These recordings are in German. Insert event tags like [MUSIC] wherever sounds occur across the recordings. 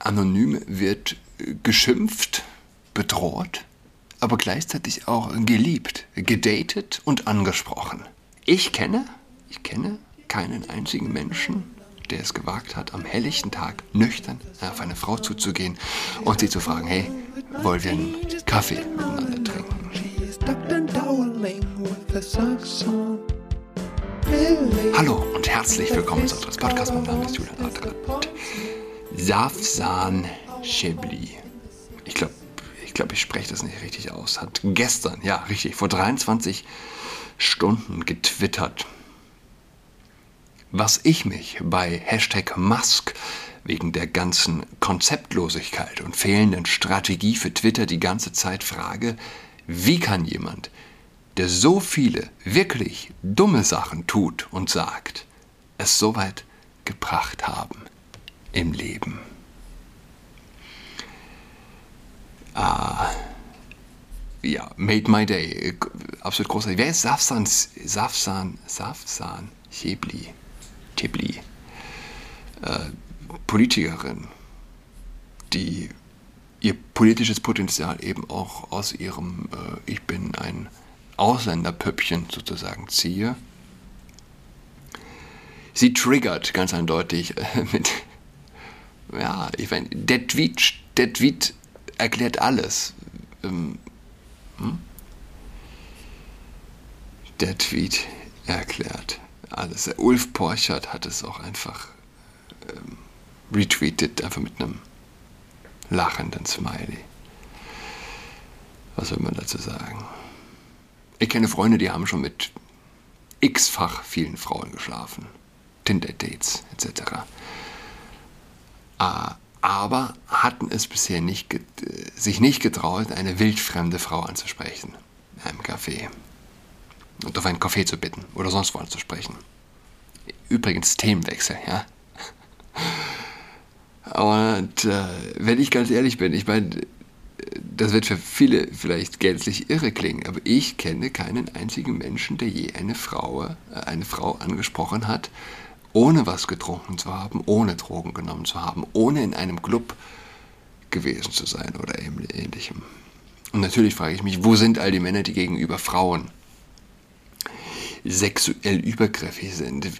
anonym wird geschimpft, bedroht, aber gleichzeitig auch geliebt, gedatet und angesprochen. Ich kenne, ich kenne keinen einzigen Menschen, der es gewagt hat, am helllichten Tag nüchtern auf eine Frau zuzugehen und sie zu fragen, hey, wollen wir einen Kaffee miteinander trinken? Hallo und herzlich willkommen zu unserem Podcast. Mein Name ist Julian Adrat. Safsan Shebli. Ich glaube, ich, glaub, ich spreche das nicht richtig aus. Hat gestern, ja, richtig, vor 23 Stunden getwittert was ich mich bei Hashtag Musk wegen der ganzen Konzeptlosigkeit und fehlenden Strategie für Twitter die ganze Zeit frage, wie kann jemand, der so viele wirklich dumme Sachen tut und sagt, es so weit gebracht haben im Leben? Ah, ja, made my day. Absolut großartig. Wer ist Safsan, Safsan, Safsan Chebli? Tibli, äh, Politikerin, die ihr politisches Potenzial eben auch aus ihrem äh, Ich bin ein Ausländerpöppchen sozusagen ziehe. Sie triggert ganz eindeutig äh, mit, ja, ich meine, der Tweet, der Tweet erklärt alles. Ähm, hm? Der Tweet erklärt alles. Ulf Porchert hat es auch einfach ähm, retweetet, einfach mit einem lachenden Smiley. Was will man dazu sagen? Ich kenne Freunde, die haben schon mit x-fach vielen Frauen geschlafen. Tinder-Dates etc. Ah, aber hatten es bisher nicht, sich nicht getraut, eine wildfremde Frau anzusprechen. In einem Café und auf einen Kaffee zu bitten oder sonst wo anzusprechen. Übrigens Themenwechsel, ja. [LAUGHS] Und äh, wenn ich ganz ehrlich bin, ich meine, das wird für viele vielleicht gänzlich irre klingen, aber ich kenne keinen einzigen Menschen, der je eine Frau, äh, eine Frau angesprochen hat, ohne was getrunken zu haben, ohne Drogen genommen zu haben, ohne in einem Club gewesen zu sein oder ähnlichem. Und natürlich frage ich mich, wo sind all die Männer, die gegenüber Frauen sexuell übergriffig sind.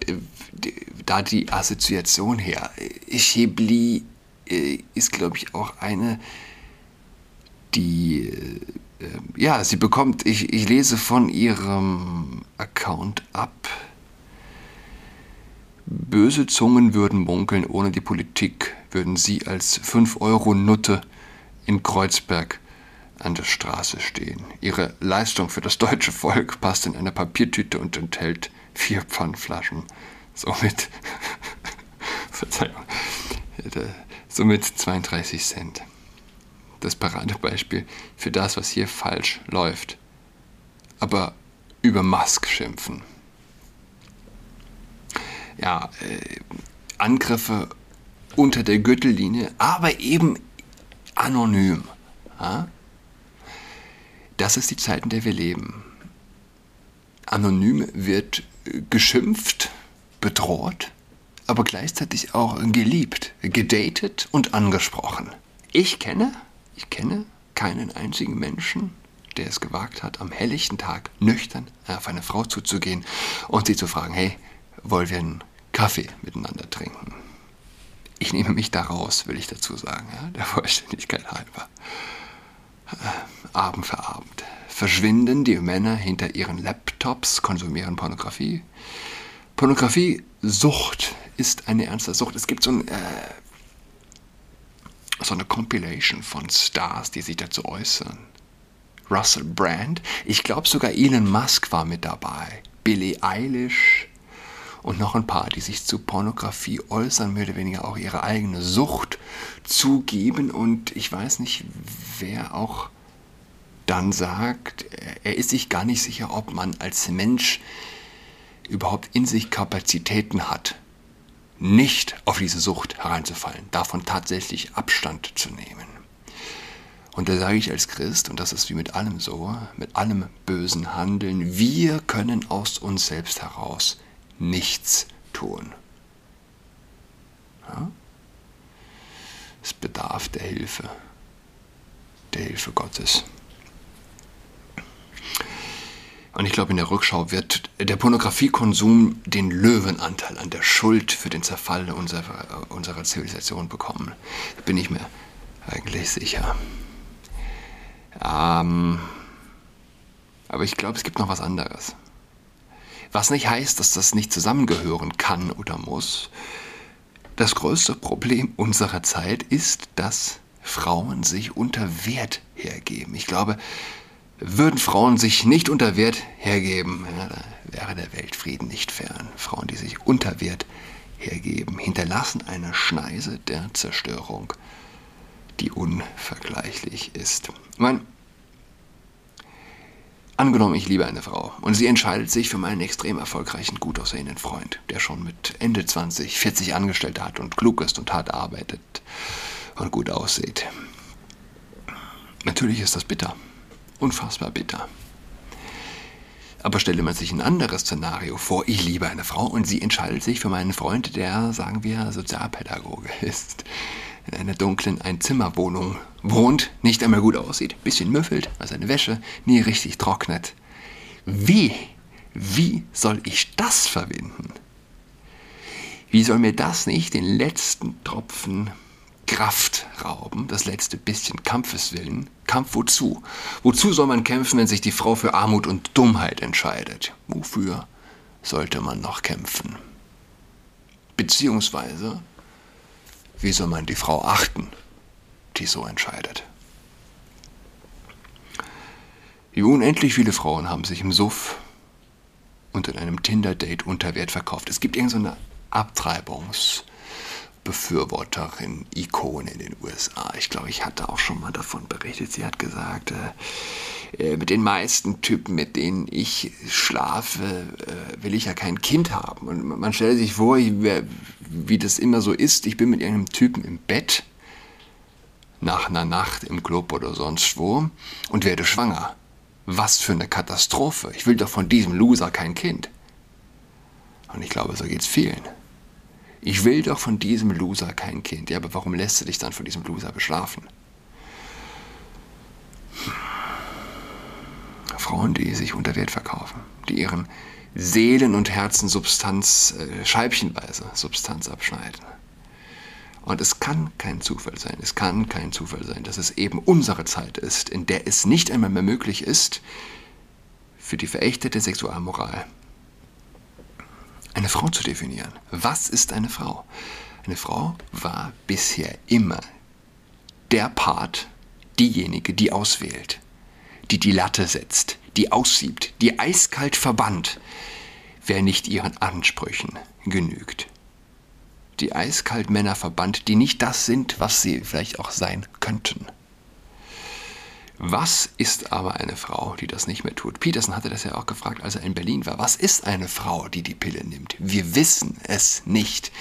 Da die Assoziation her. Chibli äh, ist, glaube ich, auch eine, die, äh, ja, sie bekommt, ich, ich lese von ihrem Account ab. Böse Zungen würden munkeln, ohne die Politik würden sie als 5-Euro-Nutte in Kreuzberg an der Straße stehen. Ihre Leistung für das deutsche Volk passt in eine Papiertüte und enthält vier Pfandflaschen. Somit, [LAUGHS] Verzeihung, somit 32 Cent. Das Paradebeispiel für das, was hier falsch läuft. Aber über Musk schimpfen. Ja, äh, Angriffe unter der Gürtellinie, aber eben anonym. Ja? Das ist die Zeit, in der wir leben. Anonym wird geschimpft, bedroht, aber gleichzeitig auch geliebt, gedatet und angesprochen. Ich kenne, ich kenne keinen einzigen Menschen, der es gewagt hat, am helllichten Tag nüchtern auf eine Frau zuzugehen und sie zu fragen, hey, wollen wir einen Kaffee miteinander trinken? Ich nehme mich da raus, will ich dazu sagen, ja, der [LAUGHS] Vollständigkeit halber. Abend für Abend verschwinden die Männer hinter ihren Laptops, konsumieren Pornografie. Pornografie-Sucht ist eine ernste Sucht. Es gibt so, ein, äh, so eine Compilation von Stars, die sich dazu äußern. Russell Brand, ich glaube sogar Elon Musk war mit dabei, Billie Eilish und noch ein paar, die sich zu Pornografie äußern, mehr oder weniger auch ihre eigene Sucht zugeben und ich weiß nicht, wer auch dann sagt, er ist sich gar nicht sicher, ob man als Mensch überhaupt in sich Kapazitäten hat, nicht auf diese Sucht hereinzufallen, davon tatsächlich Abstand zu nehmen. Und da sage ich als Christ, und das ist wie mit allem so, mit allem bösen Handeln, wir können aus uns selbst heraus nichts tun. Ja? Es bedarf der Hilfe, der Hilfe Gottes. Und ich glaube, in der Rückschau wird der Pornografiekonsum den Löwenanteil an der Schuld für den Zerfall unserer, unserer Zivilisation bekommen. Da bin ich mir eigentlich sicher. Ähm, aber ich glaube, es gibt noch was anderes. Was nicht heißt, dass das nicht zusammengehören kann oder muss. Das größte Problem unserer Zeit ist, dass Frauen sich unter Wert hergeben. Ich glaube, würden Frauen sich nicht unter Wert hergeben, wäre der Weltfrieden nicht fern. Frauen, die sich unter Wert hergeben, hinterlassen eine Schneise der Zerstörung, die unvergleichlich ist. Ich meine, angenommen, ich liebe eine Frau und sie entscheidet sich für meinen extrem erfolgreichen, gut aussehenden Freund, der schon mit Ende 20, 40 Angestellte hat und klug ist und hart arbeitet und gut aussieht. Natürlich ist das bitter unfassbar bitter. Aber stelle man sich ein anderes Szenario vor, ich liebe eine Frau und sie entscheidet sich für meinen Freund, der, sagen wir, Sozialpädagoge [LAUGHS] ist, in einer dunklen Einzimmerwohnung wohnt, nicht einmal gut aussieht, bisschen müffelt, weil seine Wäsche nie richtig trocknet. Wie, wie soll ich das verbinden? Wie soll mir das nicht den letzten Tropfen Kraft rauben, das letzte bisschen Kampfeswillen. Kampf wozu? Wozu soll man kämpfen, wenn sich die Frau für Armut und Dummheit entscheidet? Wofür sollte man noch kämpfen? Beziehungsweise, wie soll man die Frau achten, die so entscheidet? Wie unendlich viele Frauen haben sich im Suff und in einem Tinder-Date unter Wert verkauft. Es gibt irgendeine so Abtreibungs- Befürworterin, Ikone in den USA. Ich glaube, ich hatte auch schon mal davon berichtet. Sie hat gesagt, äh, äh, mit den meisten Typen, mit denen ich schlafe, äh, will ich ja kein Kind haben. Und man stellt sich vor, wie, wie das immer so ist. Ich bin mit irgendeinem Typen im Bett, nach einer Nacht im Club oder sonst wo, und werde schwanger. Was für eine Katastrophe. Ich will doch von diesem Loser kein Kind. Und ich glaube, so geht es vielen. Ich will doch von diesem Loser kein Kind. Ja, aber warum lässt du dich dann von diesem Loser beschlafen? Frauen, die sich unter Wert verkaufen, die ihren Seelen- und Herzensubstanz äh, scheibchenweise Substanz abschneiden. Und es kann kein Zufall sein, es kann kein Zufall sein, dass es eben unsere Zeit ist, in der es nicht einmal mehr möglich ist, für die verächtete Sexualmoral eine Frau zu definieren. Was ist eine Frau? Eine Frau war bisher immer der Part, diejenige, die auswählt, die die Latte setzt, die aussiebt, die eiskalt verbannt, wer nicht ihren Ansprüchen genügt. Die eiskalt Männer verbannt, die nicht das sind, was sie vielleicht auch sein könnten. Was ist aber eine Frau, die das nicht mehr tut? Peterson hatte das ja auch gefragt, als er in Berlin war. Was ist eine Frau, die die Pille nimmt? Wir wissen es nicht.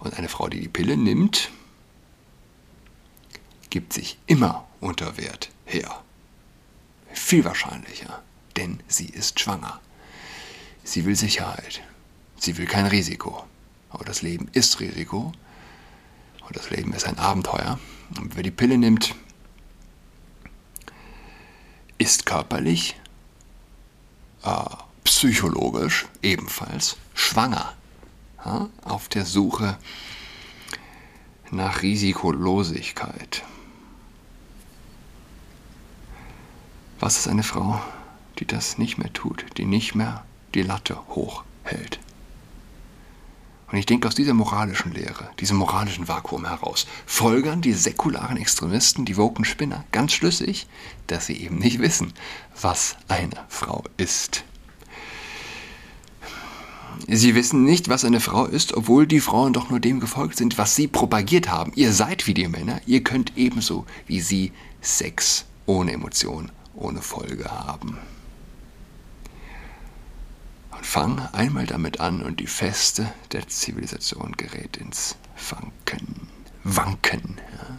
Und eine Frau, die die Pille nimmt, gibt sich immer unter Wert her. Viel wahrscheinlicher, denn sie ist schwanger. Sie will Sicherheit. Sie will kein Risiko. Aber das Leben ist Risiko. Und das Leben ist ein Abenteuer. Und wer die Pille nimmt, ist körperlich, äh, psychologisch ebenfalls schwanger. Ja, auf der Suche nach Risikolosigkeit. Was ist eine Frau, die das nicht mehr tut, die nicht mehr die Latte hochhält? Und ich denke, aus dieser moralischen Lehre, diesem moralischen Vakuum heraus, folgern die säkularen Extremisten, die woken Spinner, ganz schlüssig, dass sie eben nicht wissen, was eine Frau ist. Sie wissen nicht, was eine Frau ist, obwohl die Frauen doch nur dem gefolgt sind, was sie propagiert haben. Ihr seid wie die Männer, ihr könnt ebenso wie sie Sex ohne Emotion, ohne Folge haben. Und fang einmal damit an und die Feste der Zivilisation gerät ins Wanken. Wanken. Ja.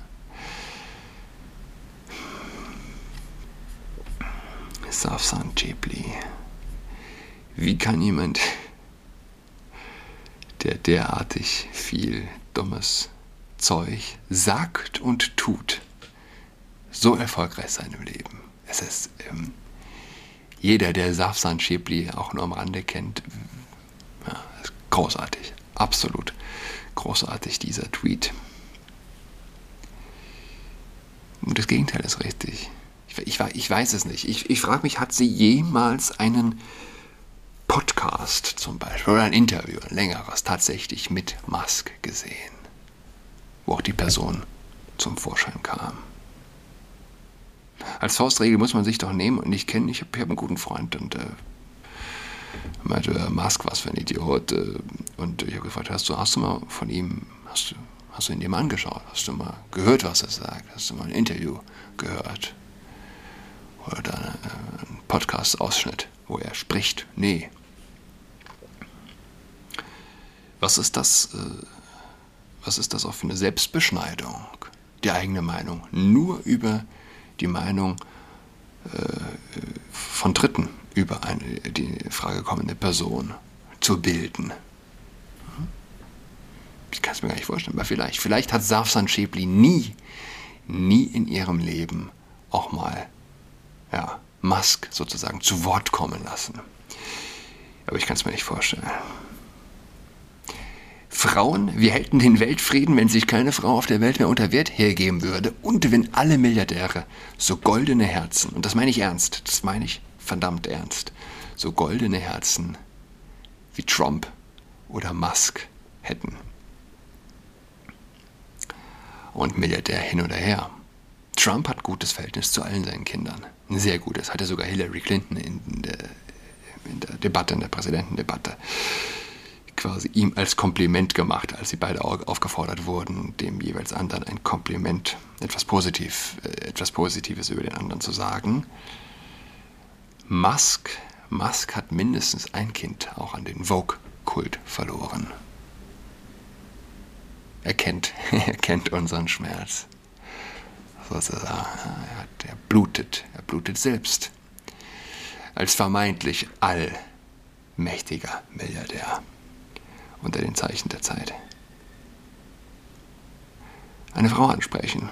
Safsan Chepli. Wie kann jemand, der derartig viel Dummes Zeug sagt und tut, so erfolgreich sein im Leben. Es ist ähm, jeder, der Safsan Schäbli auch nur am Rande kennt, ja, ist großartig, absolut großartig dieser Tweet. Und das Gegenteil ist richtig. Ich, ich, ich weiß es nicht. Ich, ich frage mich, hat sie jemals einen Podcast zum Beispiel oder ein Interview, ein längeres, tatsächlich mit Musk gesehen, wo auch die Person zum Vorschein kam? Als Faustregel muss man sich doch nehmen und ich kenne, ich habe hab einen guten Freund und äh, meinte, äh, Musk, was für ein Idiot. Äh, und ich habe gefragt, hast du, hast du mal von ihm, hast du, hast du ihn dir mal angeschaut? Hast du mal gehört, was er sagt? Hast du mal ein Interview gehört? Oder äh, einen Podcast-Ausschnitt, wo er spricht? Nee. Was ist das, äh, was ist das auch für eine Selbstbeschneidung? Die eigene Meinung. Nur über die Meinung äh, von Dritten über eine die Frage kommende Person zu bilden. Ich kann es mir gar nicht vorstellen, aber vielleicht. Vielleicht hat Safsan Schäbli nie, nie in ihrem Leben auch mal ja, Musk sozusagen zu Wort kommen lassen. Aber ich kann es mir nicht vorstellen. Frauen, wir hätten den Weltfrieden, wenn sich keine Frau auf der Welt mehr unter Wert hergeben würde und wenn alle Milliardäre so goldene Herzen, und das meine ich ernst, das meine ich verdammt ernst, so goldene Herzen wie Trump oder Musk hätten. Und Milliardär hin oder her. Trump hat gutes Verhältnis zu allen seinen Kindern. Ein sehr gutes. Hatte sogar Hillary Clinton in der, in der Debatte, in der Präsidentendebatte quasi ihm als Kompliment gemacht, als sie beide aufgefordert wurden, dem jeweils anderen ein Kompliment, etwas, Positiv, äh, etwas Positives über den anderen zu sagen. Musk, Musk hat mindestens ein Kind auch an den Vogue-Kult verloren. Er kennt, [LAUGHS] er kennt unseren Schmerz. Sozusagen. Er blutet, er blutet selbst. Als vermeintlich allmächtiger Milliardär unter den Zeichen der Zeit. Eine Frau ansprechen.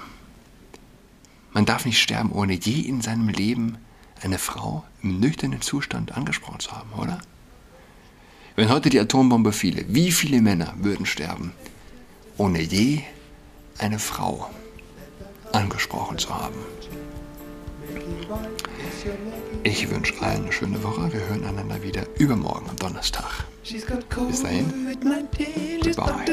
Man darf nicht sterben, ohne je in seinem Leben eine Frau im nüchternen Zustand angesprochen zu haben, oder? Wenn heute die Atombombe fiele, wie viele Männer würden sterben, ohne je eine Frau angesprochen zu haben? Ich wünsche allen eine schöne Woche. Wir hören einander wieder übermorgen am Donnerstag. Bis dahin. Goodbye.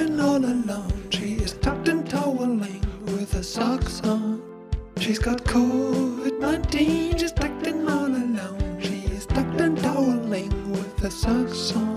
She's got COVID-19, she's tucked in all alone. She's tucked and toweling with her socks on.